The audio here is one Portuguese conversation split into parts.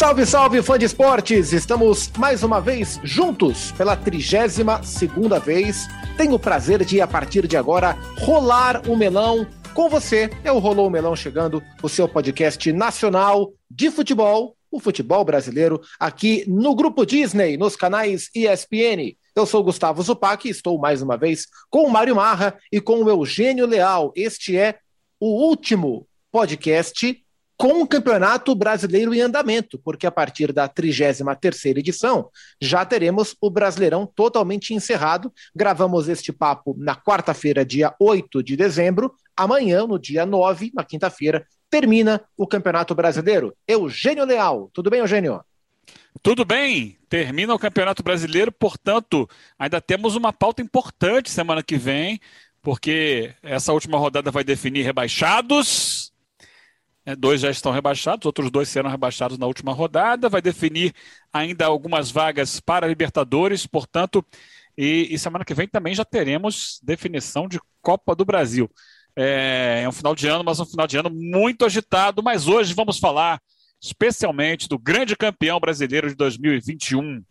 Salve, salve, fã de esportes! Estamos mais uma vez juntos pela 32 segunda vez. Tenho o prazer de, a partir de agora, rolar o melão com você. É o Rolou o Melão chegando, o seu podcast nacional de futebol, o futebol brasileiro, aqui no Grupo Disney, nos canais ESPN. Eu sou Gustavo Zupac e estou mais uma vez com o Mário Marra e com o Eugênio Leal. Este é o último podcast com o Campeonato Brasileiro em andamento, porque a partir da 33ª edição já teremos o Brasileirão totalmente encerrado. Gravamos este papo na quarta-feira, dia 8 de dezembro. Amanhã, no dia 9, na quinta-feira, termina o Campeonato Brasileiro. Eugênio Leal. Tudo bem, Eugênio? Tudo bem, termina o Campeonato Brasileiro, portanto, ainda temos uma pauta importante semana que vem, porque essa última rodada vai definir rebaixados, dois já estão rebaixados, outros dois serão rebaixados na última rodada. Vai definir ainda algumas vagas para Libertadores, portanto, e, e, semana que vem também já teremos definição de Copa do Brasil. É, é um final de ano, mas um final de ano muito agitado. Mas hoje vamos falar especialmente do grande campeão brasileiro de 2021,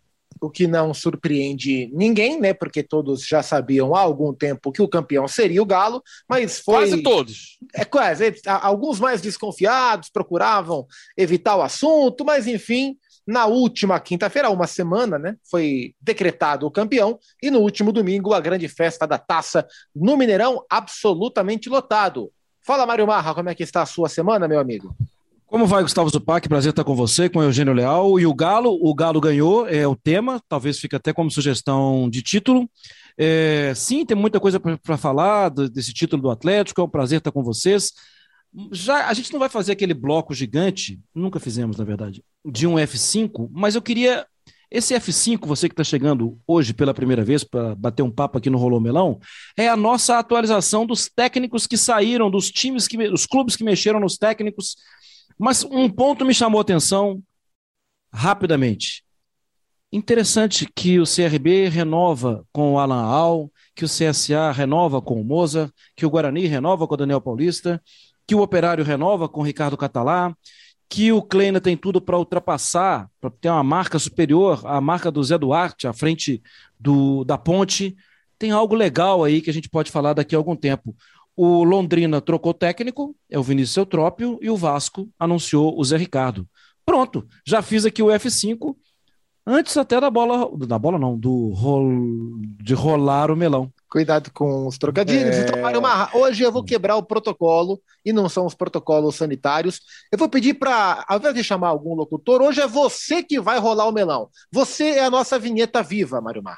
o que não surpreende ninguém, né? Porque todos já sabiam há algum tempo que o campeão seria o Galo, mas foi. Quase todos. É quase. Alguns mais desconfiados procuravam evitar o assunto, mas enfim. Na última quinta-feira, uma semana, né, foi decretado o campeão e no último domingo a grande festa da taça no Mineirão absolutamente lotado. Fala, Mário Marra, como é que está a sua semana, meu amigo? Como vai, Gustavo Zupac? Prazer estar com você, com o Eugênio Leal. E o Galo, o Galo ganhou, é o tema, talvez fique até como sugestão de título. É, sim, tem muita coisa para falar desse título do Atlético, é um prazer estar com vocês. Já A gente não vai fazer aquele bloco gigante, nunca fizemos, na verdade, de um F5, mas eu queria. Esse F5, você que está chegando hoje pela primeira vez para bater um papo aqui no Rolô Melão, é a nossa atualização dos técnicos que saíram, dos times que, os clubes que mexeram nos técnicos mas um ponto me chamou a atenção rapidamente. Interessante que o CRB renova com o Alan Al, que o CSA renova com o Moza, que o Guarani renova com o Daniel Paulista, que o Operário renova com o Ricardo Catalá, que o Kleina tem tudo para ultrapassar, para ter uma marca superior à marca do Zé Duarte, à frente do, da ponte. Tem algo legal aí que a gente pode falar daqui a algum tempo. O Londrina trocou técnico, é o Vinícius Eutrópio, e o Vasco anunciou o Zé Ricardo. Pronto, já fiz aqui o F5, antes até da bola, da bola não, do rol, de rolar o melão. Cuidado com os trocadilhos. É... Então, hoje eu vou quebrar o protocolo, e não são os protocolos sanitários. Eu vou pedir para, ao invés de chamar algum locutor, hoje é você que vai rolar o melão. Você é a nossa vinheta viva, Mário Mar.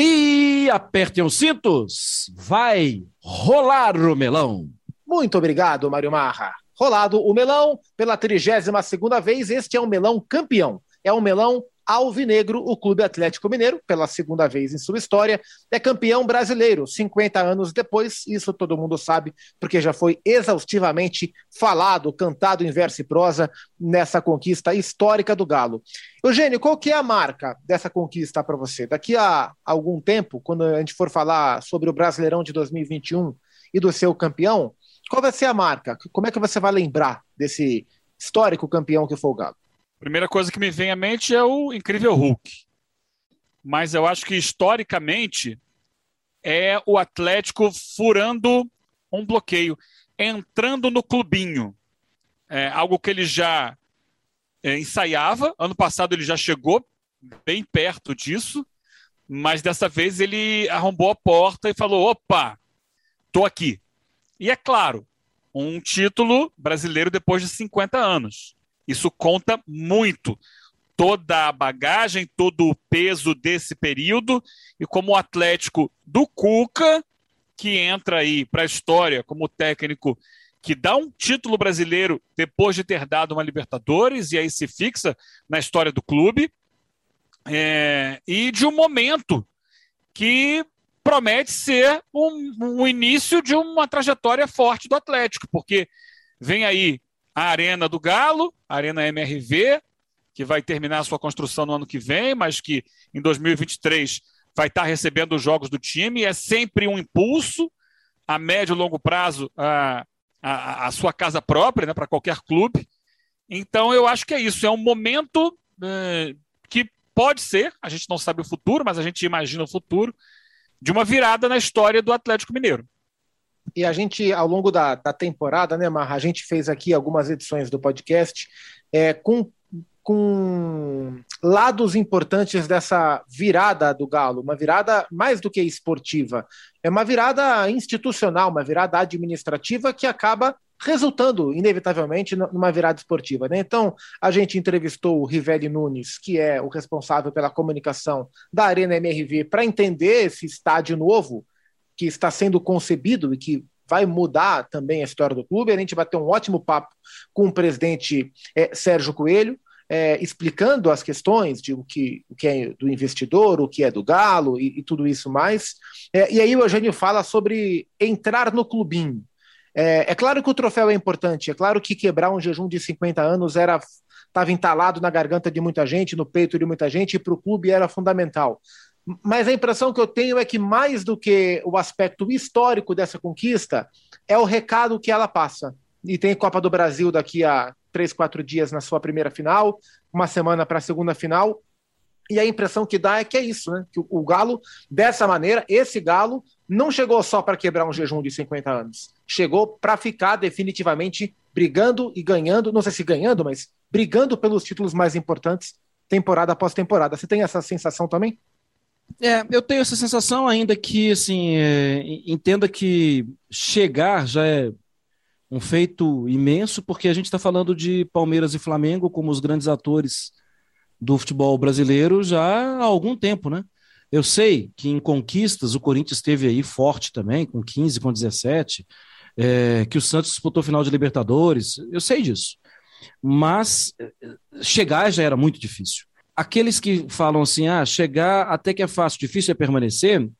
E apertem os cintos, vai rolar o melão. Muito obrigado, Mário Marra. Rolado o melão pela 32 segunda vez, este é um melão campeão. É um melão Alvinegro, o Clube Atlético Mineiro, pela segunda vez em sua história, é campeão brasileiro, 50 anos depois, isso todo mundo sabe, porque já foi exaustivamente falado, cantado em verso e prosa nessa conquista histórica do Galo. Eugênio, qual que é a marca dessa conquista para você? Daqui a algum tempo, quando a gente for falar sobre o Brasileirão de 2021 e do seu campeão, qual vai ser a marca? Como é que você vai lembrar desse histórico campeão que foi o Galo? Primeira coisa que me vem à mente é o incrível Hulk. Mas eu acho que historicamente é o Atlético furando um bloqueio, entrando no clubinho. É algo que ele já é, ensaiava. Ano passado ele já chegou bem perto disso, mas dessa vez ele arrombou a porta e falou: opa, tô aqui. E é claro, um título brasileiro depois de 50 anos. Isso conta muito. Toda a bagagem, todo o peso desse período, e como o Atlético do Cuca, que entra aí para a história como técnico que dá um título brasileiro depois de ter dado uma Libertadores, e aí se fixa na história do clube, é, e de um momento que promete ser um, um, início de uma trajetória forte do Atlético, porque vem aí a Arena do Galo, a Arena MRV, que vai terminar a sua construção no ano que vem, mas que em 2023 vai estar recebendo os jogos do time. É sempre um impulso a médio e longo prazo a, a, a sua casa própria, né, para qualquer clube. Então eu acho que é isso. É um momento é, que pode ser, a gente não sabe o futuro, mas a gente imagina o futuro, de uma virada na história do Atlético Mineiro. E a gente, ao longo da, da temporada, né, Marra, a gente fez aqui algumas edições do podcast é, com, com lados importantes dessa virada do Galo, uma virada mais do que esportiva, é uma virada institucional, uma virada administrativa que acaba resultando, inevitavelmente, numa virada esportiva. Né? Então, a gente entrevistou o Rivelli Nunes, que é o responsável pela comunicação da Arena MRV, para entender esse estádio novo que está sendo concebido e que vai mudar também a história do clube. A gente vai ter um ótimo papo com o presidente é, Sérgio Coelho, é, explicando as questões de o que, o que é do investidor, o que é do Galo e, e tudo isso mais. É, e aí o Eugênio fala sobre entrar no clubinho. É, é, claro que o troféu é importante, é claro que quebrar um jejum de 50 anos era estava entalado na garganta de muita gente, no peito de muita gente, e para o clube era fundamental. Mas a impressão que eu tenho é que, mais do que o aspecto histórico dessa conquista, é o recado que ela passa. E tem Copa do Brasil daqui a três, quatro dias na sua primeira final, uma semana para a segunda final. E a impressão que dá é que é isso, né? Que o Galo, dessa maneira, esse Galo, não chegou só para quebrar um jejum de 50 anos. Chegou para ficar definitivamente brigando e ganhando, não sei se ganhando, mas brigando pelos títulos mais importantes, temporada após temporada. Você tem essa sensação também? É, eu tenho essa sensação ainda que, assim, é, entenda que chegar já é um feito imenso, porque a gente está falando de Palmeiras e Flamengo como os grandes atores do futebol brasileiro já há algum tempo, né? Eu sei que em conquistas o Corinthians esteve aí forte também, com 15, com 17, é, que o Santos disputou final de Libertadores, eu sei disso. Mas é, chegar já era muito difícil aqueles que falam assim, ah, chegar até que é fácil, difícil é permanecer,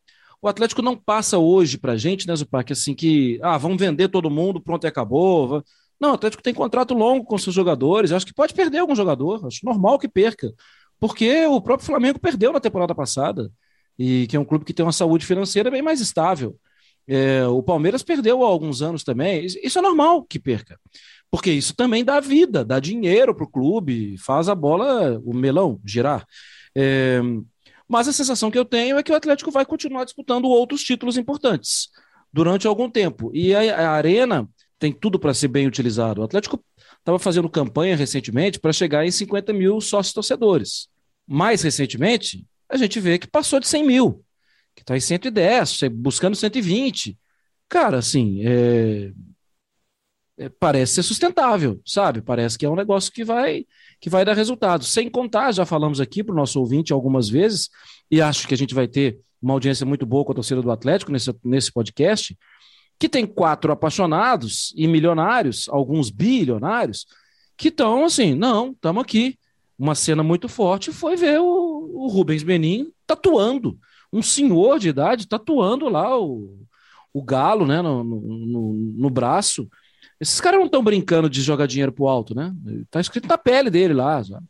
o Atlético não passa hoje para a gente, né, Zupac, assim que, ah, vamos vender todo mundo, pronto, e acabou. Não, o Atlético tem contrato longo com seus jogadores, acho que pode perder algum jogador, acho normal que perca, porque o próprio Flamengo perdeu na temporada passada, e que é um clube que tem uma saúde financeira bem mais estável. É, o Palmeiras perdeu há alguns anos também, isso é normal que perca porque isso também dá vida, dá dinheiro para o clube, faz a bola, o melão, girar. É, mas a sensação que eu tenho é que o Atlético vai continuar disputando outros títulos importantes durante algum tempo. E a, a Arena tem tudo para ser bem utilizado. O Atlético estava fazendo campanha recentemente para chegar em 50 mil sócios torcedores. Mais recentemente, a gente vê que passou de 100 mil, que está em 110, buscando 120. Cara, assim, é, é, parece ser sustentável, sabe? Parece que é um negócio que vai que vai dar resultado. Sem contar, já falamos aqui para o nosso ouvinte algumas vezes, e acho que a gente vai ter uma audiência muito boa com a torcida do Atlético nesse, nesse podcast, que tem quatro apaixonados e milionários, alguns bilionários, que estão assim, não, estamos aqui. Uma cena muito forte foi ver o, o Rubens Menin tatuando, um senhor de idade tatuando lá o, o galo né, no, no, no braço. Esses caras não estão brincando de jogar dinheiro pro alto, né? Tá escrito na pele dele lá. Sabe?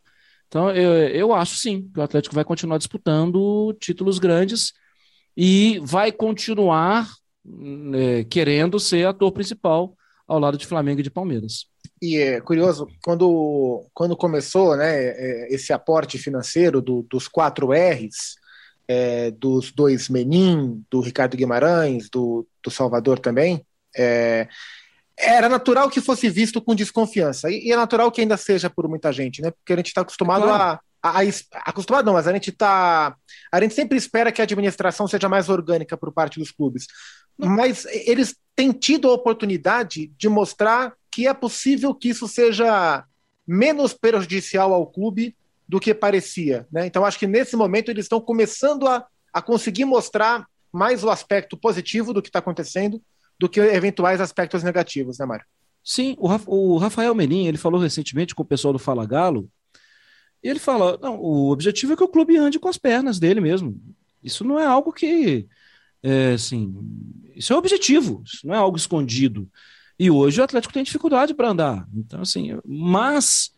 Então, eu, eu acho sim que o Atlético vai continuar disputando títulos grandes e vai continuar é, querendo ser ator principal ao lado de Flamengo e de Palmeiras. E é curioso, quando, quando começou né, é, esse aporte financeiro do, dos quatro R's, é, dos dois Menin, do Ricardo Guimarães, do, do Salvador também, é, era natural que fosse visto com desconfiança. E, é natural que ainda seja por muita gente, né? Porque a gente está acostumado claro. a, a, a, Acostumado não, mas a gente tá. A gente sempre espera que a administração seja mais orgânica por parte dos clubes. Mas eles têm tido a oportunidade de mostrar que é possível que isso seja menos prejudicial ao clube do que parecia. Né? Então, acho que nesse momento eles estão começando a, a conseguir mostrar mais o aspecto positivo do que está acontecendo do que eventuais aspectos negativos, né, Mário? Sim, o, Rafael Menin, ele falou recentemente com o pessoal do Fala Galo, e ele fala, não, o objetivo é que o clube ande com as pernas dele mesmo. Isso não é algo que, é, assim, isso é um objetivo, isso não é algo escondido. E hoje o Atlético tem dificuldade para andar. Então, assim, mas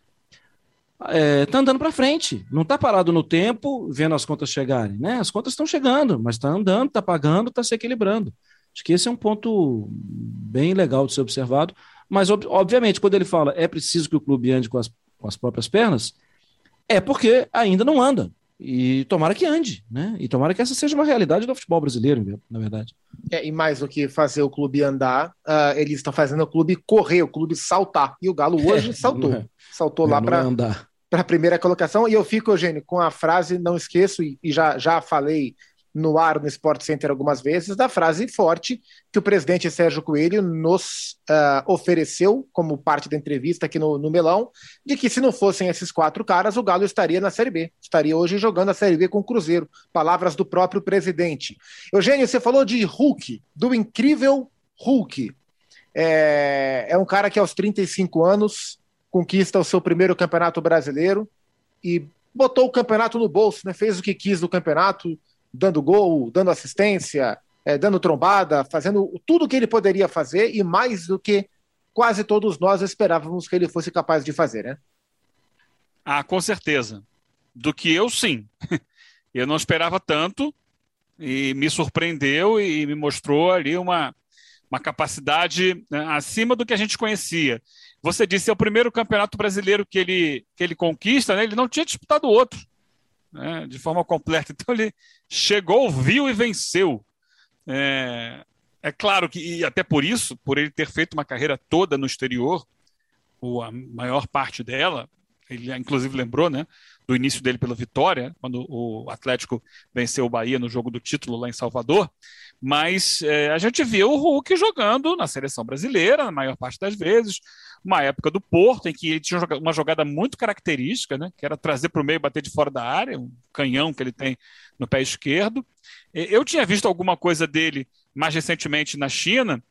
é, tá andando para frente, não está parado no tempo, vendo as contas chegarem, né? As contas estão chegando, mas está andando, está pagando, está se equilibrando. Acho que esse é um ponto bem legal de ser observado. Mas, ob obviamente, quando ele fala é preciso que o clube ande com as, com as próprias pernas, é porque ainda não anda. E tomara que ande, né? E tomara que essa seja uma realidade do futebol brasileiro, na verdade. É, e mais do que fazer o clube andar, uh, eles estão fazendo o clube correr, o clube saltar. E o Galo hoje é, saltou. É. Saltou lá para a primeira colocação. E eu fico, Eugênio, com a frase, não esqueço, e, e já, já falei no ar no Sport Center algumas vezes, da frase forte que o presidente Sérgio Coelho nos uh, ofereceu como parte da entrevista aqui no, no, Melão, de que se não fossem esses quatro caras, o Galo estaria na Série B, estaria hoje jogando a Série B com o Cruzeiro. Palavras do próprio presidente. Eugênio, você falou de Hulk, do incrível Hulk. É, é um cara que aos 35 anos conquista o seu primeiro campeonato brasileiro e botou o campeonato no bolso, né? fez o que quis do campeonato, dando gol, dando assistência, é, dando trombada, fazendo tudo o que ele poderia fazer e mais do que quase todos nós esperávamos que ele fosse capaz de fazer, né? Ah, com certeza. Do que eu, sim. Eu não esperava tanto e me surpreendeu e me mostrou ali uma, uma capacidade né, acima do que a gente conhecia. Você disse, é o primeiro campeonato brasileiro que ele, que ele conquista, né? ele não tinha disputado outro né, de forma completa. Então ele chegou, viu e venceu. É, é claro que, e até por isso, por ele ter feito uma carreira toda no exterior, ou a maior parte dela, ele inclusive lembrou, né, do início dele pela vitória, quando o Atlético venceu o Bahia no jogo do título lá em Salvador, mas é, a gente viu o Hulk jogando na seleção brasileira, na maior parte das vezes, uma época do Porto, em que ele tinha uma jogada muito característica, né, que era trazer para o meio e bater de fora da área, um canhão que ele tem no pé esquerdo. Eu tinha visto alguma coisa dele mais recentemente na China,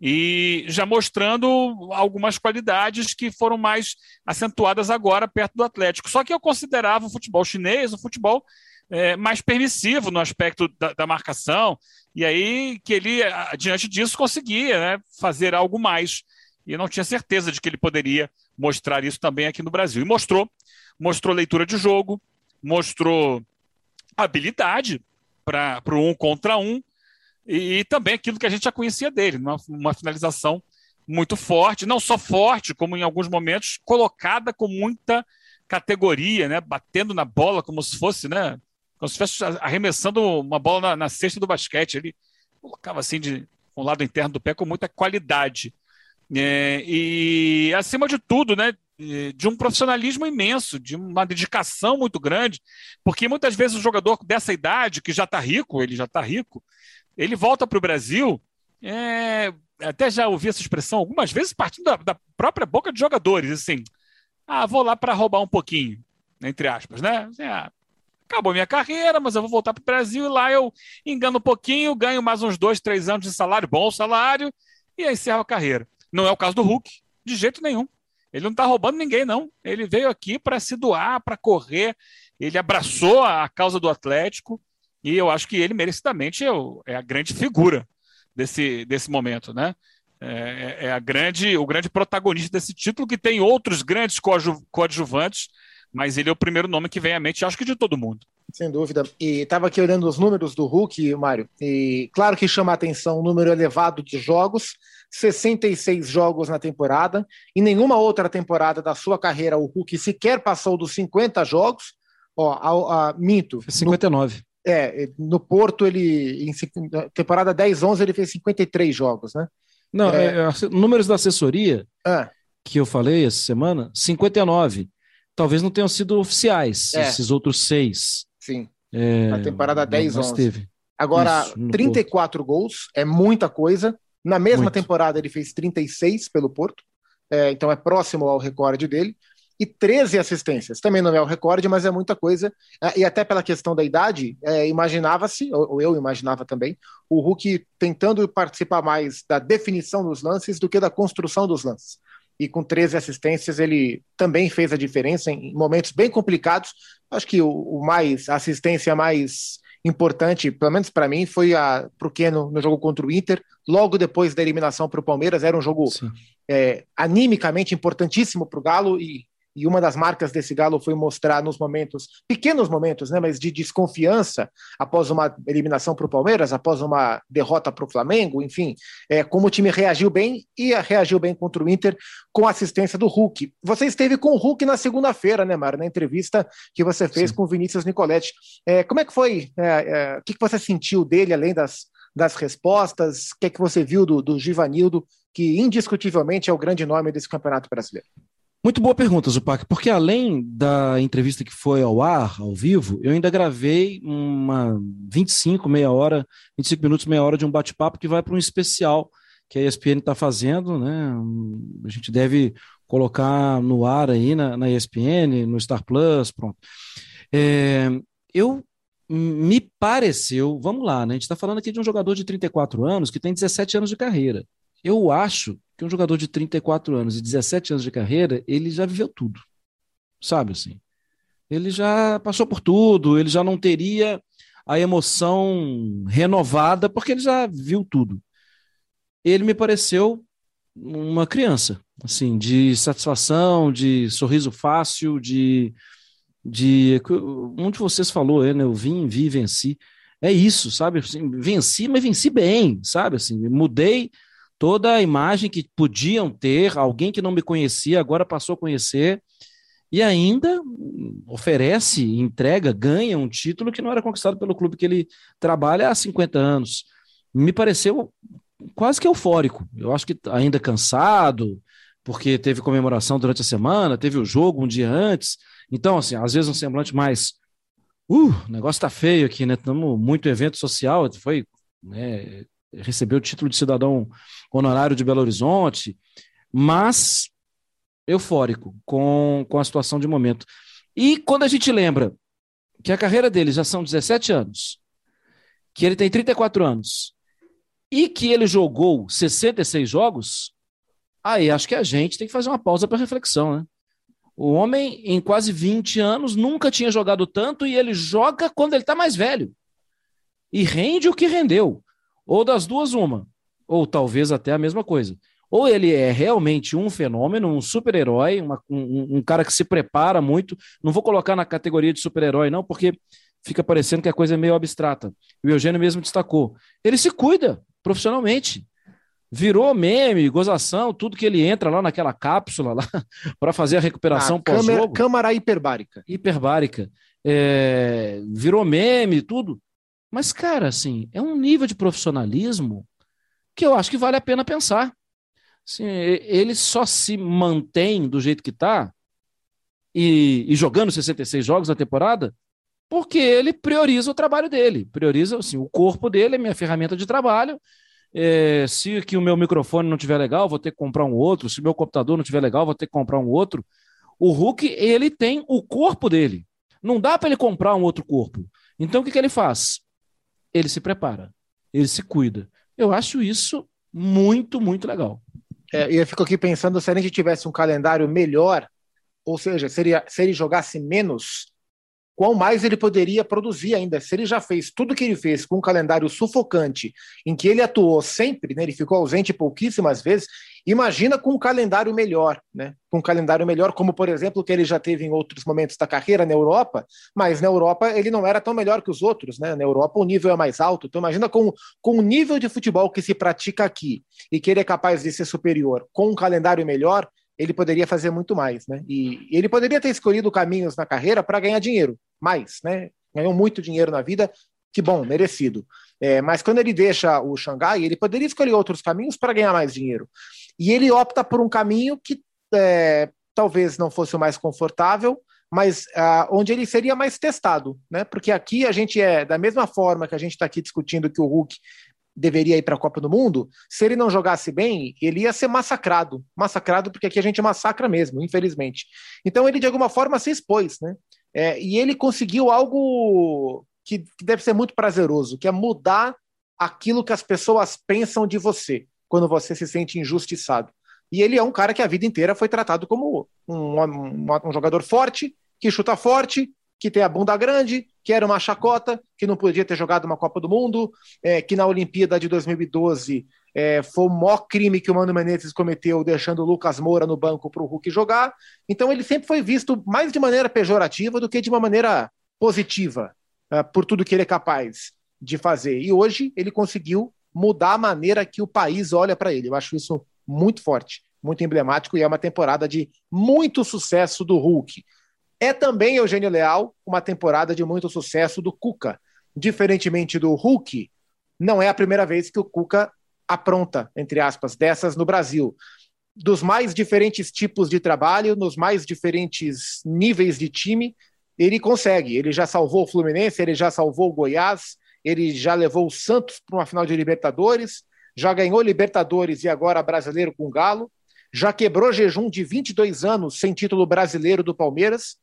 e já mostrando algumas qualidades que foram mais acentuadas agora perto do Atlético. Só que eu considerava o futebol chinês um futebol é, mais permissivo no aspecto da, da, marcação, e aí que ele, diante disso, conseguia né, fazer algo mais e eu não tinha certeza de que ele poderia mostrar isso também aqui no Brasil. E mostrou, mostrou leitura de jogo, mostrou habilidade para o um contra um, e, e, também aquilo que a gente já conhecia dele, uma, uma finalização muito forte, não só forte, como em alguns momentos colocada com muita categoria, né, batendo na bola como se fosse, né, como se estivesse arremessando uma bola na, na cesta do basquete. Ele colocava assim de um lado interno do pé com muita qualidade. É, e, acima de tudo, né, de um profissionalismo imenso, de uma dedicação muito grande, porque muitas vezes o jogador dessa idade, que já está rico, ele já está rico, ele volta para o Brasil, é, até já ouvi essa expressão algumas vezes partindo da, da própria boca de jogadores, assim, ah, vou lá para roubar um pouquinho, entre aspas, né? Assim, ah, acabou minha carreira, mas eu vou voltar para o Brasil e lá eu engano um pouquinho, ganho mais uns dois, três anos de salário, bom salário, e aí encerro a carreira. Não é o caso do Hulk, de jeito nenhum. Ele não está roubando ninguém, não. Ele veio aqui para se doar, para correr. Ele abraçou a causa do Atlético e eu acho que ele merecidamente é, é a grande figura desse, desse momento, né? É, é, é, a grande, o grande protagonista desse título, que tem outros grandes coadjuvantes, mas ele é o primeiro nome que vem à mente, acho que de todo mundo. Sem dúvida. E estava aqui olhando os números do Hulk, Mário, e claro que chama a atenção o número elevado de jogos, 66 jogos na temporada. Em nenhuma outra temporada da sua carreira, o Hulk sequer passou dos 50 jogos. Ó, a, a, minto. 59. No, é, no Porto, ele, em temporada 10-11, ele fez 53 jogos, né? Não, é... É, números da assessoria ah. que eu falei essa semana, 59. Talvez não tenham sido oficiais, é. esses outros seis. Sim. É, na temporada 10-11. Teve. Agora, Isso, 34 Porto. gols é muita coisa. Na mesma Muito. temporada, ele fez 36 pelo Porto, é, então é próximo ao recorde dele. E 13 assistências. Também não é o recorde, mas é muita coisa. É, e até pela questão da idade, é, imaginava-se, ou eu imaginava também, o Hulk tentando participar mais da definição dos lances do que da construção dos lances. E com 13 assistências, ele também fez a diferença em momentos bem complicados. Acho que o, o mais, a assistência mais importante, pelo menos para mim, foi para o Keno no jogo contra o Inter, logo depois da eliminação para o Palmeiras. Era um jogo é, animicamente importantíssimo para o Galo e, e uma das marcas desse Galo foi mostrar nos momentos, pequenos momentos, né, mas de desconfiança, após uma eliminação para o Palmeiras, após uma derrota para o Flamengo, enfim, é, como o time reagiu bem e reagiu bem contra o Inter com a assistência do Hulk. Você esteve com o Hulk na segunda-feira, né, Mário, na entrevista que você fez Sim. com o Vinícius Nicoletti. É, como é que foi? É, é, o que, que você sentiu dele, além das, das respostas? O que, é que você viu do, do Givanildo, que indiscutivelmente é o grande nome desse Campeonato Brasileiro? Muito boa pergunta, Zupac, porque além da entrevista que foi ao ar, ao vivo, eu ainda gravei uma 25, meia hora, 25 minutos, meia hora de um bate-papo que vai para um especial que a ESPN está fazendo, né? A gente deve colocar no ar aí na, na ESPN, no Star Plus, pronto. É, eu me pareceu, vamos lá, né? A gente está falando aqui de um jogador de 34 anos que tem 17 anos de carreira. Eu acho que um jogador de 34 anos e 17 anos de carreira, ele já viveu tudo. Sabe assim? Ele já passou por tudo, ele já não teria a emoção renovada, porque ele já viu tudo. Ele me pareceu uma criança, assim, de satisfação, de sorriso fácil, de. de um de vocês falou, né? Eu vim, vi, venci. É isso, sabe? Assim, venci, mas venci bem, sabe? Assim, mudei toda a imagem que podiam ter, alguém que não me conhecia agora passou a conhecer, e ainda oferece, entrega, ganha um título que não era conquistado pelo clube que ele trabalha há 50 anos. Me pareceu quase que eufórico. Eu acho que ainda cansado, porque teve comemoração durante a semana, teve o jogo um dia antes. Então, assim, às vezes um semblante mais. Uh, o negócio tá feio aqui, né? Estamos muito evento social, foi né, recebeu o título de cidadão honorário de Belo Horizonte, mas eufórico com, com a situação de momento. E quando a gente lembra que a carreira dele já são 17 anos, que ele tem 34 anos e que ele jogou 66 jogos, aí acho que a gente tem que fazer uma pausa para reflexão, né? O homem, em quase 20 anos, nunca tinha jogado tanto e ele joga quando ele está mais velho. E rende o que rendeu. Ou das duas, uma. Ou talvez até a mesma coisa. Ou ele é realmente um fenômeno, um super-herói, um, um, cara que se prepara muito. Não vou colocar na categoria de super-herói, não, porque fica parecendo que a coisa é meio abstrata. O Eugênio mesmo destacou. Ele se cuida profissionalmente. Virou meme, gozação, tudo que ele entra lá naquela cápsula lá para fazer a recuperação pós-jogo. Câmara hiperbárica. Hiperbárica. É, virou meme, tudo. Mas, cara, assim, é um nível de profissionalismo que eu acho que vale a pena pensar. Assim, ele só se mantém do jeito que está e, e, jogando 66 jogos na temporada porque ele prioriza o trabalho dele, prioriza assim, o corpo dele é minha ferramenta de trabalho. É, se aqui o meu microfone não tiver legal, vou ter que comprar um outro. Se o meu computador não tiver legal, vou ter que comprar um outro. O Hulk, ele tem o corpo dele. Não dá para ele comprar um outro corpo. Então, o que, que ele faz? Ele se prepara, ele se cuida. Eu acho isso muito, muito legal. É, eu fico aqui pensando se a gente tivesse um calendário melhor, ou seja, se ele, se ele jogasse menos, qual mais ele poderia produzir ainda. Se ele já fez tudo que ele fez com um calendário sufocante, em que ele atuou sempre, né, ele ficou ausente pouquíssimas vezes, imagina com um calendário melhor, né? Com um calendário melhor, como por exemplo que ele já teve em outros momentos da carreira na Europa, mas na Europa ele não era tão melhor que os outros, né? Na Europa o nível é mais alto. Então imagina com, com o nível de futebol que se pratica aqui e que ele é capaz de ser superior com um calendário melhor, ele poderia fazer muito mais, né? E, ele poderia ter escolhido caminhos na carreira para ganhar dinheiro, mais, né? Ganhou muito dinheiro na vida, que bom, merecido. É, mas quando ele deixa o Xangai, ele poderia escolher outros caminhos para ganhar mais dinheiro. E ele opta por um caminho que é, talvez não fosse o mais confortável, mas ah, onde ele seria mais testado, né? Porque aqui a gente é da mesma forma que a gente está aqui discutindo que o Hulk deveria ir para a Copa do Mundo, se ele não jogasse bem, ele ia ser massacrado. Massacrado porque aqui a gente massacra mesmo, infelizmente. Então ele de alguma forma se expôs, né? É, e ele conseguiu algo que, que deve ser muito prazeroso, que é mudar aquilo que as pessoas pensam de você quando você se sente injustiçado. E ele é um cara que a vida inteira foi tratado como um, um, um jogador forte, que chuta forte, que tem a bunda grande, que era uma chacota, que não podia ter jogado uma Copa do Mundo, é, que na Olimpíada de 2012 É, foi o maior crime que o Mano Menezes cometeu, deixando o Lucas Moura no banco para o Hulk jogar. Então ele sempre foi visto mais de maneira pejorativa do que de uma maneira positiva, uh, por tudo que ele é capaz de fazer. E hoje ele conseguiu mudar a maneira que o país olha para ele. Eu acho isso muito forte, muito emblemático e é uma temporada de muito sucesso do Hulk. É também, Eugênio Leal, uma temporada de muito sucesso do Cuca. Diferentemente do Hulk, não é a primeira vez que o Cuca apronta, entre aspas, dessas no Brasil. Dos mais diferentes tipos de trabalho, nos mais diferentes níveis de time, ele consegue. Ele já salvou o Fluminense, ele já salvou o Goiás, ele já levou o Santos para uma final de Libertadores, já ganhou Libertadores e agora brasileiro com o Galo, já quebrou jejum de 22 anos sem título brasileiro do Palmeiras.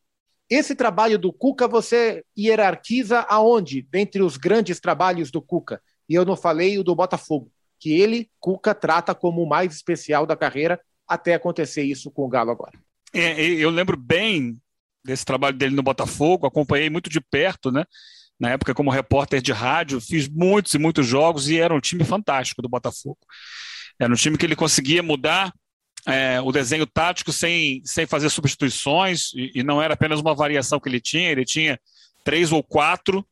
Esse trabalho do Cuca você hierarquiza aonde? Dentre os grandes trabalhos do Cuca. E eu não falei o do Botafogo, que ele, Cuca, trata como o mais especial da carreira, até acontecer isso com o Galo agora. É, eu lembro bem desse trabalho dele no Botafogo, acompanhei muito de perto, né? Na época, como repórter de rádio, fiz muitos e muitos jogos e era um time fantástico do Botafogo. Era um time que ele conseguia mudar é, o desenho tático sem, sem fazer substituições, e, e, não era apenas uma variação que ele tinha, ele tinha três ou quatro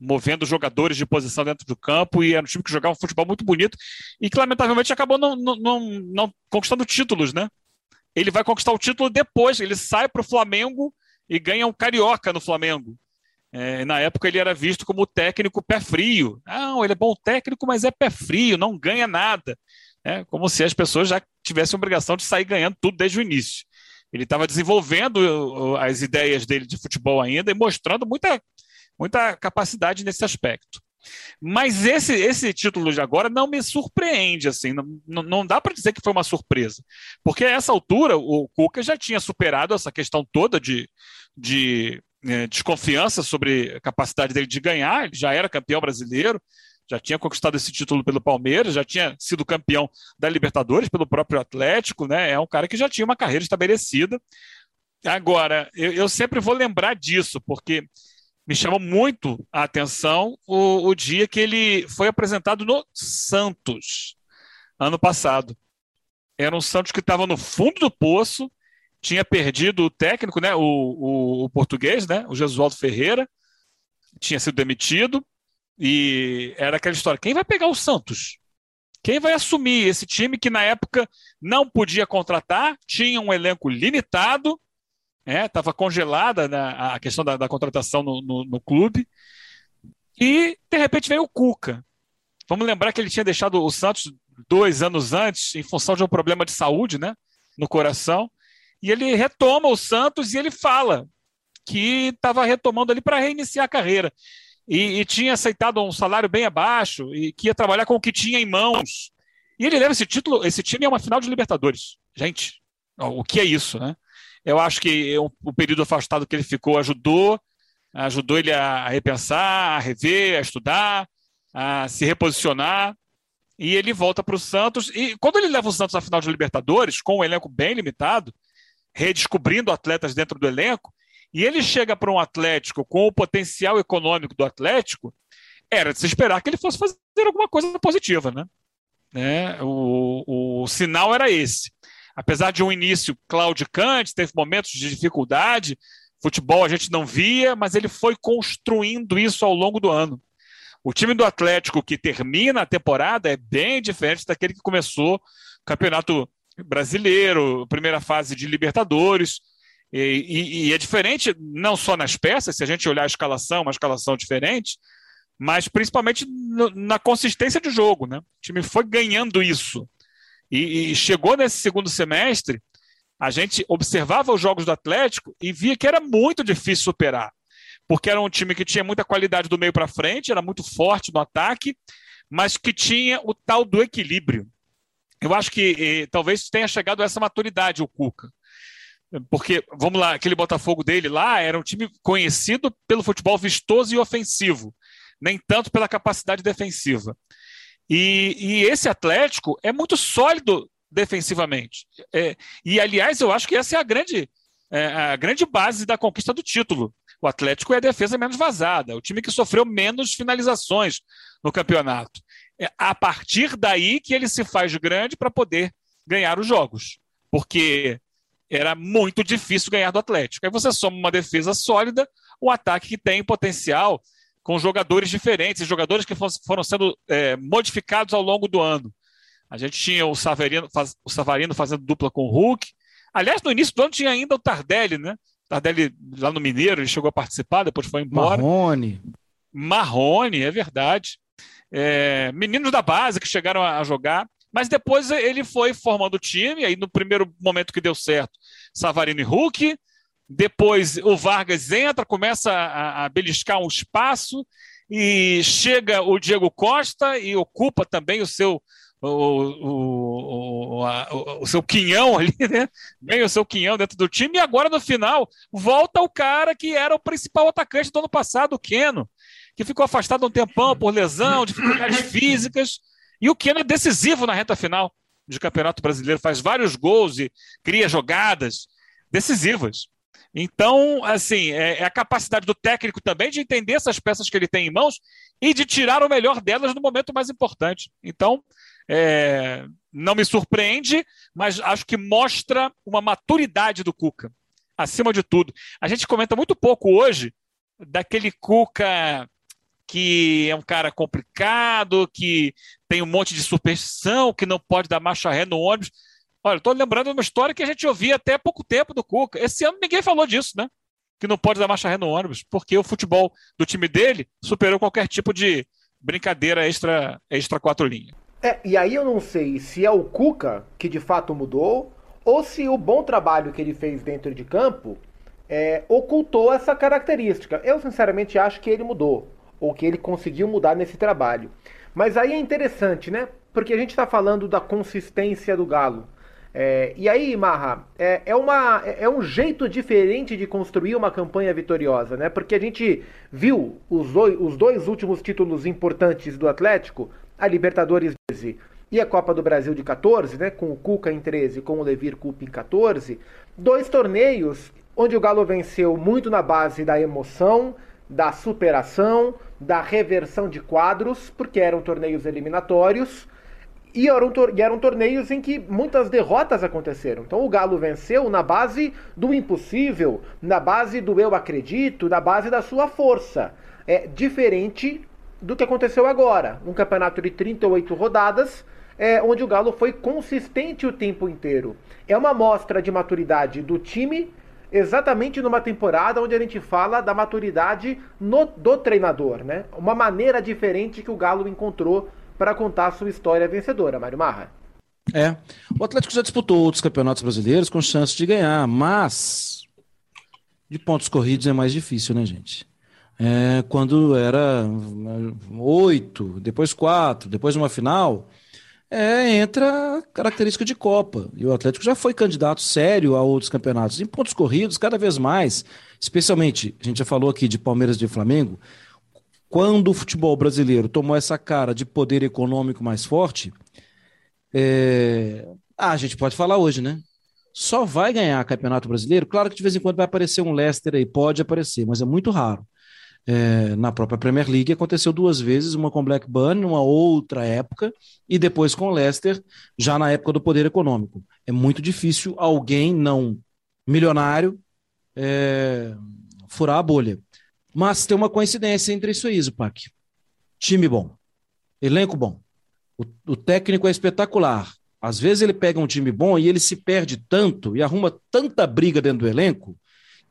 movendo jogadores de posição dentro do campo, e era um time que jogava um futebol muito bonito, e que lamentavelmente acabou não, não, não, não conquistando títulos, né? Ele vai conquistar o título depois, ele sai para o Flamengo e ganha um carioca no Flamengo. É, na época ele era visto como técnico pé frio. Não, ele é bom técnico, mas é pé frio, não ganha nada. É, como se as pessoas já tivessem obrigação de sair ganhando tudo desde o início. Ele estava desenvolvendo as ideias dele de futebol ainda e mostrando muita, muita capacidade nesse aspecto. Mas esse, esse título de agora não me surpreende, assim, não, não dá para dizer que foi uma surpresa, porque a essa altura o Cuca já tinha superado essa questão toda de, de é, desconfiança sobre a capacidade dele de ganhar, ele já era campeão brasileiro, já tinha conquistado esse título pelo Palmeiras, já tinha sido campeão da Libertadores pelo próprio Atlético, né? É um cara que já tinha uma carreira estabelecida. Agora, eu, eu sempre vou lembrar disso, porque me chamou muito a atenção o, o dia que ele foi apresentado no Santos, ano passado. Era um Santos que estava no fundo do poço, tinha perdido o técnico, né, o, o, o português, né, o Jesualdo Ferreira, tinha sido demitido, e era aquela história: quem vai pegar o Santos? Quem vai assumir esse time que na época não podia contratar, tinha um elenco limitado, estava é, congelada né, a questão da, da contratação no, no, no, clube, e de repente veio o Cuca. Vamos lembrar que ele tinha deixado o Santos dois anos antes, em função de um problema de saúde né, no coração, e ele retoma o Santos e ele fala que estava retomando ali para reiniciar a carreira e, e, tinha aceitado um salário bem abaixo e que ia trabalhar com o que tinha em mãos. E ele leva esse título, esse time é uma final de Libertadores. Gente, o que é isso, né? Eu acho que o, o período afastado que ele ficou ajudou, ajudou ele a, a repensar, a rever, a estudar, a se reposicionar. E ele volta para o Santos. E quando ele leva o Santos à final de Libertadores, com um elenco bem limitado, redescobrindo atletas dentro do elenco, e ele chega para um Atlético com o potencial econômico do Atlético, era de se esperar que ele fosse fazer alguma coisa positiva, né? né? O, o sinal era esse. Apesar de um início claudicante, teve momentos de dificuldade, futebol a gente não via, mas ele foi construindo isso ao longo do ano. O time do Atlético que termina a temporada é bem diferente daquele que começou o Campeonato Brasileiro, primeira fase de Libertadores. E, e, e, é diferente não só nas peças, se a gente olhar a escalação, uma escalação diferente, mas principalmente no, na consistência de jogo. Né? O time foi ganhando isso. E, e, chegou nesse segundo semestre, a gente observava os jogos do Atlético e via que era muito difícil superar. Porque era um time que tinha muita qualidade do meio para frente, era muito forte no ataque, mas que tinha o tal do equilíbrio. Eu acho que eh, talvez tenha chegado a essa maturidade o Cuca. Porque, vamos lá, aquele Botafogo dele lá era um time conhecido pelo futebol vistoso e ofensivo, nem tanto pela capacidade defensiva. E, e esse Atlético é muito sólido defensivamente. É, e, aliás, eu acho que essa é a grande, é, a grande base da conquista do título. O Atlético é a defesa menos vazada, o time que sofreu menos finalizações no campeonato. É a partir daí que ele se faz grande para poder ganhar os jogos. Porque era muito difícil ganhar do Atlético. Aí você soma uma defesa sólida, um ataque que tem potencial com jogadores diferentes, jogadores que foram sendo é, modificados ao longo do ano. A gente tinha o Savarino, faz, o Savarino fazendo dupla com o Hulk. Aliás, no início do ano tinha ainda o Tardelli, né? Tardelli lá no Mineiro, ele chegou a participar, depois foi embora. Marrone. Marrone, é verdade. É, meninos da base que chegaram a, jogar. Mas depois ele foi formando o time, aí no primeiro momento que deu certo, Savarino e Hulk. Depois o Vargas entra, começa a, a beliscar um espaço e chega o Diego Costa e ocupa também o seu o, o, o, a, o, seu quinhão ali, né? Bem o seu quinhão dentro do time, e agora no final volta o cara que era o principal atacante do ano passado, o Keno, que ficou afastado um tempão por lesão, dificuldades físicas, e o Keno é decisivo na reta final de Campeonato Brasileiro, faz vários gols e cria jogadas decisivas. Então, assim, é, é, a capacidade do técnico também de entender essas peças que ele tem em mãos e de tirar o melhor delas no momento mais importante. Então, é, não me surpreende, mas acho que mostra uma maturidade do Cuca, acima de tudo. A gente comenta muito pouco hoje daquele Cuca que é um cara complicado, que tem um monte de superstição, que não pode dar marcha ré no ônibus. Olha, estou lembrando uma história que a gente ouvia até pouco tempo do Cuca. Esse ano ninguém falou disso, né? Que não pode dar marcha ré no ônibus, porque o futebol do time dele superou qualquer tipo de brincadeira extra, extra quatro linhas. É, e aí eu não sei se é o Cuca que de fato mudou, ou se o bom trabalho que ele fez dentro de campo é, ocultou essa característica. Eu sinceramente acho que ele mudou ou que ele conseguiu mudar nesse trabalho. Mas aí é interessante, né? Porque a gente está falando da consistência do Galo. É, e aí, Marra, é, é, uma, é um jeito diferente de construir uma campanha vitoriosa, né? Porque a gente viu os dois, os dois últimos títulos importantes do Atlético, a Libertadores 13 e a Copa do Brasil de 14, né? Com o Cuca em 13 com o Levir Cup em 14. Dois torneios onde o Galo venceu muito na base da emoção, da superação, da reversão de quadros, porque eram torneios eliminatórios e eram, e eram torneios em que muitas derrotas aconteceram. Então o Galo venceu na base do impossível, na base do eu acredito, na base da sua força. É diferente do que aconteceu agora. Um campeonato de 38 rodadas, é, onde o Galo foi consistente o tempo inteiro. É uma mostra de maturidade do time exatamente numa temporada onde a gente fala da maturidade no, do treinador, né? Uma maneira diferente que o Galo encontrou para contar sua história vencedora, Mário Marra. É, o Atlético já disputou outros campeonatos brasileiros com chance de ganhar, mas de pontos corridos é mais difícil, né, gente? É, quando era oito, depois quatro, depois uma final, é, entra característica de Copa. E o Atlético já foi candidato sério a outros campeonatos. Em pontos corridos, cada vez mais, especialmente, a gente já falou aqui de Palmeiras e de Flamengo, quando o futebol brasileiro tomou essa cara de poder econômico mais forte, é... ah, a gente pode falar hoje, né? Só vai ganhar campeonato brasileiro. Claro que de vez em quando vai aparecer um Leicester aí, pode aparecer, mas é muito raro é, na própria Premier League. Aconteceu duas vezes, uma com Blackburn, numa outra época, e depois com Leicester, já na época do poder econômico. É muito difícil alguém não milionário é, furar a bolha. Mas tem uma coincidência entre isso aí, Zupac. Time bom, elenco bom. O, o técnico é espetacular. Às vezes ele pega um time bom e ele se perde tanto e arruma tanta briga dentro do elenco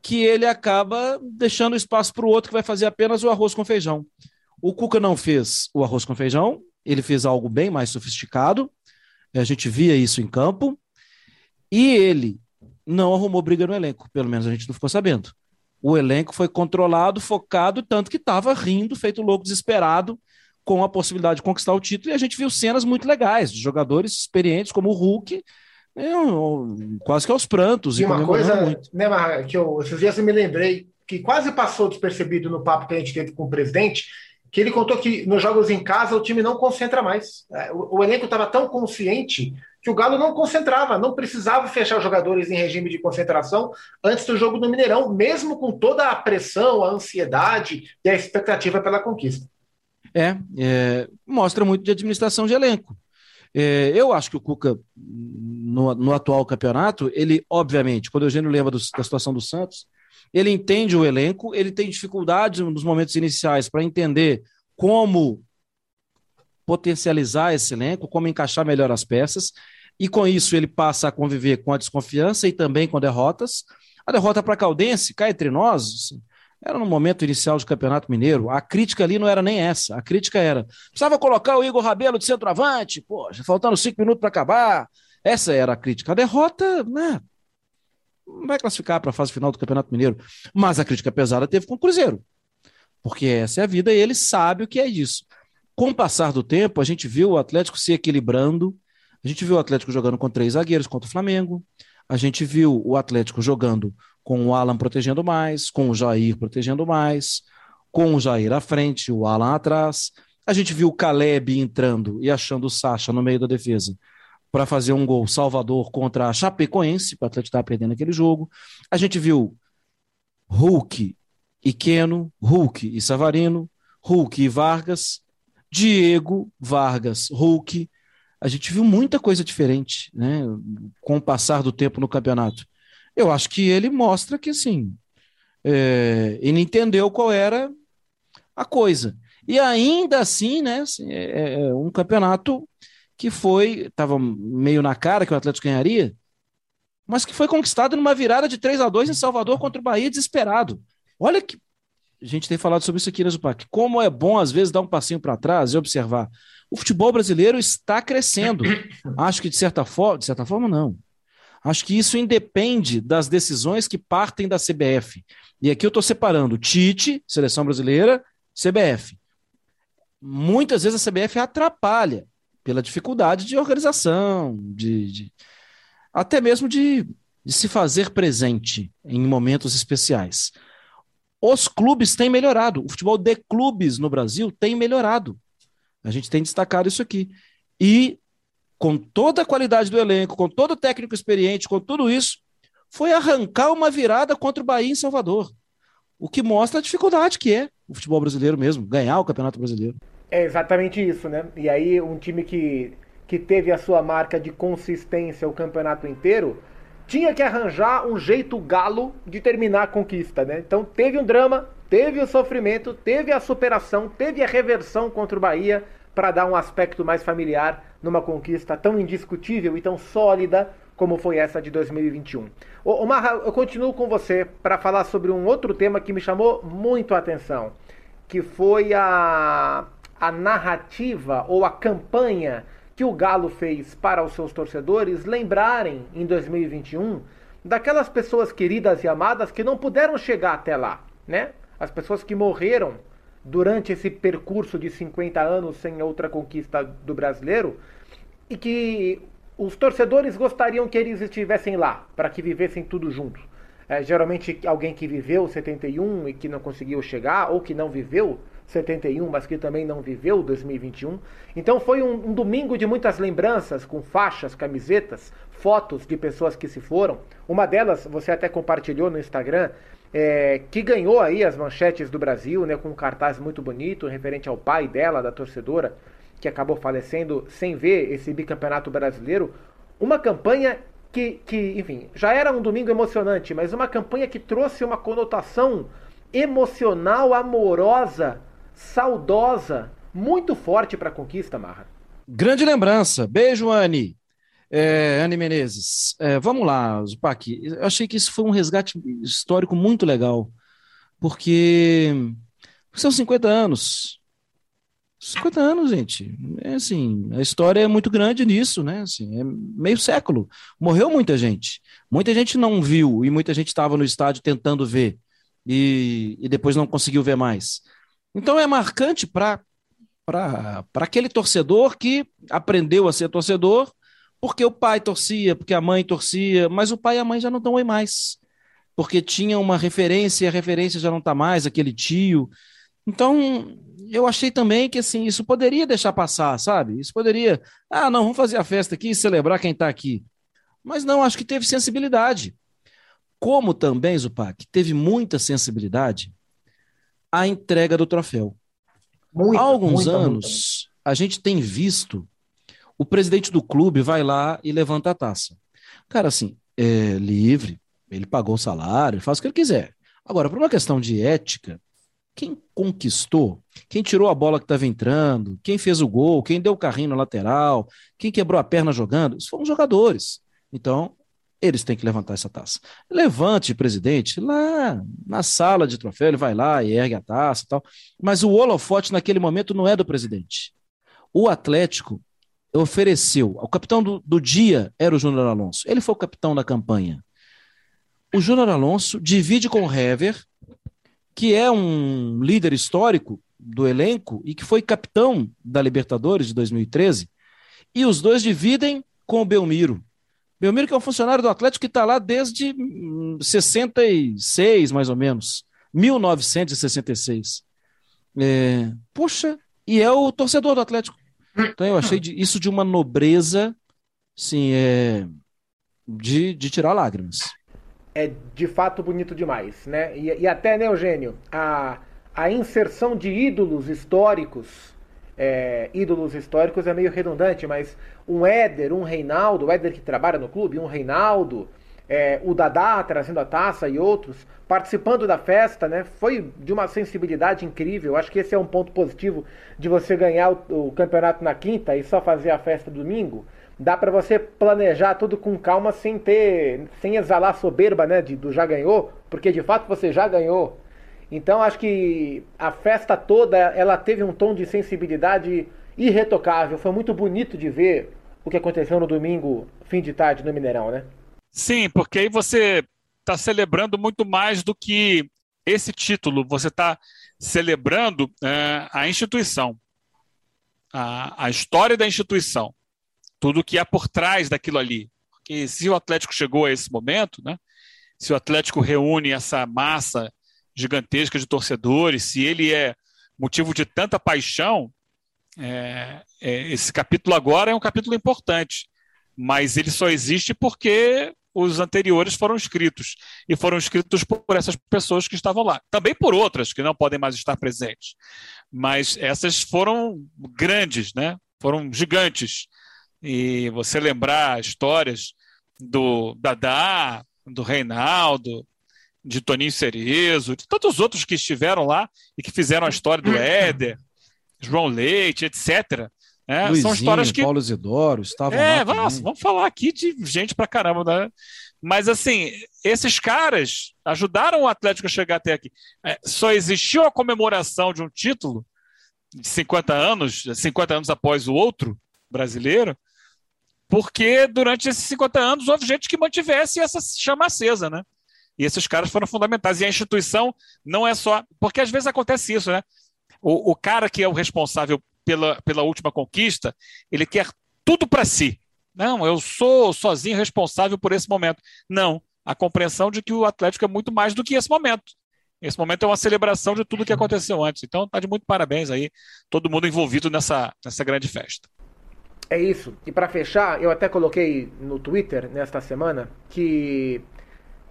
que ele acaba deixando espaço para o outro que vai fazer apenas o arroz com feijão. O Cuca não fez o arroz com feijão, ele fez algo bem mais sofisticado, a gente via isso em campo, e ele não arrumou briga no elenco, pelo menos a gente não ficou sabendo. O elenco foi controlado, focado, tanto que estava rindo, feito louco, desesperado, com a possibilidade de conquistar o título, e a gente viu cenas muito legais de jogadores experientes como o Hulk, eu, quase que aos prantos. E, uma coisa, né, Mar, que eu, esses dias eu me lembrei, que quase passou despercebido no papo que a gente teve com o presidente, que ele contou que nos jogos em casa o time não concentra mais. É, o, o elenco estava tão consciente que o Galo não concentrava, não precisava fechar os jogadores em regime de concentração antes do jogo no Mineirão, mesmo com toda a pressão, a ansiedade e a expectativa pela conquista. É, é, mostra muito de administração de elenco. É, eu acho que o Cuca, no, no, atual campeonato, ele, obviamente, quando o Eugênio lembra do, da situação do Santos, ele entende o elenco, ele tem dificuldade nos momentos iniciais para entender como potencializar esse elenco, como encaixar melhor as peças, e com isso ele passa a conviver com a desconfiança e também com derrotas. A derrota para Caldense, cá entre nós, era no momento inicial do Campeonato Mineiro. A crítica ali não era nem essa. A crítica era: precisava colocar o Igor Rabelo de centroavante, poxa, faltando cinco minutos para acabar. Essa era a crítica. A derrota, né? Não vai classificar para a fase final do Campeonato Mineiro. Mas a crítica pesada teve com o Cruzeiro. Porque essa é a vida e ele sabe o que é isso. Com o passar do tempo, a gente viu o Atlético se equilibrando. A gente viu o Atlético jogando com três zagueiros contra o Flamengo. A gente viu o Atlético jogando com o Alan protegendo mais, com o Jair protegendo mais, com o Jair à frente, o Alan atrás. A gente viu o Caleb entrando e achando o Sacha no meio da defesa para fazer um gol salvador contra a Chapecoense, para o Atlético estar perdendo aquele jogo. A gente viu Hulk e Keno, Hulk e Savarino, Hulk e Vargas, Diego, Vargas, Hulk. A gente viu muita coisa diferente né, com o passar do tempo no campeonato eu acho que ele mostra que, assim, é, ele entendeu qual era a coisa. E ainda assim, né, assim, é, é, é um campeonato que foi, estava meio na cara que o Atlético ganharia, mas que foi conquistado numa virada de 3 a 2 em Salvador contra o Bahia desesperado. Olha que a gente tem falado sobre isso aqui, né, Zupac? Como é bom, às vezes, dar um passinho para trás e observar. O futebol brasileiro está crescendo. Acho que, de certa forma, de certa forma, não. Acho que isso independe das decisões que partem da CBF. E aqui eu estou separando Tite, seleção brasileira, CBF. Muitas vezes a CBF atrapalha pela dificuldade de organização, de, de até mesmo de, de se fazer presente em momentos especiais. Os clubes têm melhorado. O futebol de clubes no Brasil tem melhorado. A gente tem destacado isso aqui. E com toda a qualidade do elenco, com todo o técnico experiente, com tudo isso, foi arrancar uma virada contra o Bahia em Salvador. O que mostra a dificuldade que é o futebol brasileiro mesmo, ganhar o Campeonato Brasileiro. É exatamente isso, né? E aí um time que, que teve a sua marca de consistência o campeonato inteiro, tinha que arranjar um jeito galo de terminar a conquista, né? Então teve um drama, teve o sofrimento, teve a superação, teve a reversão contra o Bahia para dar um aspecto mais familiar numa conquista tão indiscutível e tão sólida como foi essa de 2021. Ô, Marra, eu continuo com você para falar sobre um outro tema que me chamou muito a atenção, que foi a, a narrativa ou a campanha que o Galo fez para os seus torcedores lembrarem em 2021 daquelas pessoas queridas e amadas que não puderam chegar até lá, né? As pessoas que morreram durante esse percurso de 50 anos sem outra conquista do brasileiro e que os torcedores gostariam que eles estivessem lá, para que vivessem tudo junto. É, geralmente alguém que viveu 71 e que não conseguiu chegar, ou que não viveu 71, mas que também não viveu 2021. Então foi um, um domingo de muitas lembranças, com faixas, camisetas, fotos de pessoas que se foram. Uma delas você até compartilhou no Instagram, é, que ganhou aí as manchetes do Brasil, né, com um cartaz muito bonito, referente ao pai dela, da torcedora, que acabou falecendo sem ver esse bicampeonato brasileiro. Uma campanha que, que, enfim, já era um domingo emocionante, mas uma campanha que trouxe uma conotação emocional, amorosa, saudosa, muito forte para a conquista, Marra. Grande lembrança. Beijo, Anne. É, Anne Menezes, é, vamos lá, Zupac. Eu achei que isso foi um resgate histórico muito legal, porque são 50 anos. 50 anos, gente. É assim, a história é muito grande nisso, né? Assim, é meio século. Morreu muita gente. Muita gente não viu e muita gente estava no estádio tentando ver e, e depois não conseguiu ver mais. Então é marcante para aquele torcedor que aprendeu a ser torcedor porque o pai torcia, porque a mãe torcia, mas o pai e a mãe já não estão aí mais. Porque tinha uma referência e a referência já não está mais, aquele tio. Então, eu achei também que assim, isso poderia deixar passar, sabe? Isso poderia. Ah, não, vamos fazer a festa aqui e celebrar quem está aqui. Mas não, acho que teve sensibilidade. Como também, Zupac, teve muita sensibilidade a entrega do troféu. Muito, Há alguns anos, a gente tem visto o presidente do clube vai lá e levanta a taça. Cara, assim, é livre, ele pagou o salário, faz o que ele quiser. Agora, por uma questão de ética, quem conquistou, quem tirou a bola que estava entrando, quem fez o gol, quem deu o carrinho na lateral, quem quebrou a perna jogando, isso foram jogadores. Então, eles têm que levantar essa taça. Levante, presidente, lá na sala de troféu, ele vai lá e ergue a taça e tal. Mas o holofote naquele momento não é do presidente. O Atlético ofereceu, o capitão do, do dia era o Júnior Alonso. Ele foi o capitão da campanha. O Júnior Alonso divide com o Hever, que é um líder histórico do elenco e que foi capitão da Libertadores de 2013, e os dois dividem com o Belmiro. Belmiro que é um funcionário do Atlético que está lá desde 66, hum, mais ou menos, 1966. É, puxa, e é o torcedor do Atlético. Então eu achei isso de uma nobreza, sim, é, de, de tirar lágrimas é de fato bonito demais, né? E, e até, né, Eugênio, a, a inserção de ídolos históricos, é, ídolos históricos é meio redundante, mas um Éder, um Reinaldo, o Éder que trabalha no clube, um Reinaldo, é, o Dadá trazendo a taça e outros, participando da festa, né? Foi de uma sensibilidade incrível. Acho que esse é um ponto positivo de você ganhar o, o campeonato na quinta e só fazer a festa domingo dá para você planejar tudo com calma sem ter, sem exalar soberba, né, de, do já ganhou, porque de fato você já ganhou. Então acho que a festa toda ela teve um tom de sensibilidade irretocável. Foi muito bonito de ver o que aconteceu no domingo, fim de tarde no Mineirão, né? Sim, porque aí você está celebrando muito mais do que esse título. Você está celebrando é, a instituição, a, a história da instituição tudo que há por trás daquilo ali. Porque se o Atlético chegou a esse momento, né, se o Atlético reúne essa massa gigantesca de torcedores, se ele é motivo de tanta paixão, é, é, esse capítulo agora é um capítulo importante, mas ele só existe porque os anteriores foram escritos. E foram escritos por essas pessoas que estavam lá, também por outras que não podem mais estar presentes, mas essas foram grandes, né? Foram gigantes. E você lembrar histórias do Dadá, do Reinaldo, de Toninho Cerezo, de tantos outros que estiveram lá e que fizeram a história do Éder, João Leite, etc. É, Luizinho, são histórias que. Paulo Isidoro estavam é, lá. Nossa, vamos falar aqui de gente pra caramba, né? Mas assim, esses caras ajudaram o Atlético a chegar até aqui. É, só existiu a comemoração de um título de 50 anos, 50 anos após o outro brasileiro, porque durante esses 50 anos houve gente que mantivesse essa chama acesa, né? E esses caras foram fundamentais. E a instituição não é só. Porque às vezes acontece isso, né? O, o cara que é o responsável pela, pela última conquista, ele quer tudo para si. Não, eu sou sozinho responsável por esse momento. Não. A compreensão de que o Atlético é muito mais do que esse momento. Esse momento é uma celebração de tudo que aconteceu antes. Então, tá de muito parabéns aí, todo mundo envolvido nessa, nessa grande festa. É isso. E para fechar, eu até coloquei no Twitter nesta semana que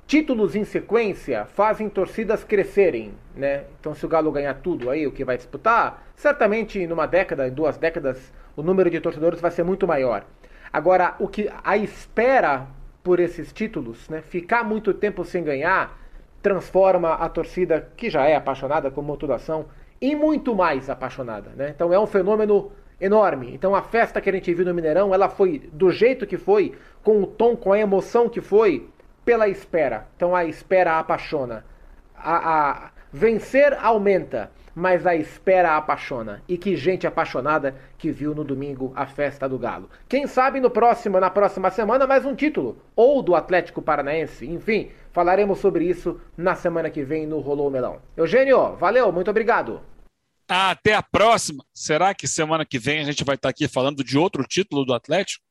títulos em sequência fazem torcidas crescerem, né? Então se o Galo ganhar tudo aí, o que vai disputar, certamente numa década, em duas décadas, o número de torcedores vai ser muito maior. Agora, o que a espera por esses títulos, né, ficar muito tempo sem ganhar, transforma a torcida que já é apaixonada com motivação em muito mais apaixonada, né? Então é um fenômeno enorme. Então a festa que a gente viu no Mineirão, ela foi do jeito que foi, com o tom, com a emoção que foi, pela espera. Então a espera apaixona. A, a vencer aumenta, mas a espera apaixona. E que gente apaixonada que viu no domingo a festa do Galo. Quem sabe no próximo, na próxima semana mais um título ou do Atlético Paranaense. Enfim, falaremos sobre isso na semana que vem no Rolou Melão. Eugênio, valeu, muito obrigado. Até a próxima. Será que semana que vem a gente vai estar aqui falando de outro título do Atlético?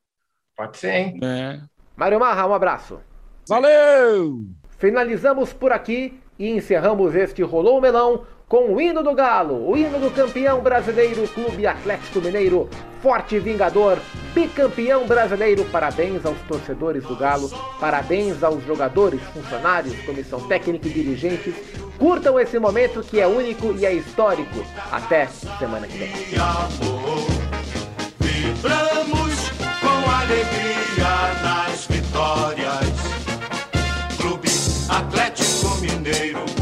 Pode ser, hein? É. Mário Marra, um abraço. Valeu! Finalizamos por aqui e encerramos este Rolou Melão com o hino do Galo, o hino do campeão brasileiro Clube Atlético Mineiro, forte vingador, bicampeão brasileiro. Parabéns aos torcedores do Galo, parabéns aos jogadores, funcionários, comissão técnica e dirigentes. Curtam esse momento que é único e é histórico. Até semana que vem. Vibramos com alegria nas vitórias. Cordeiro.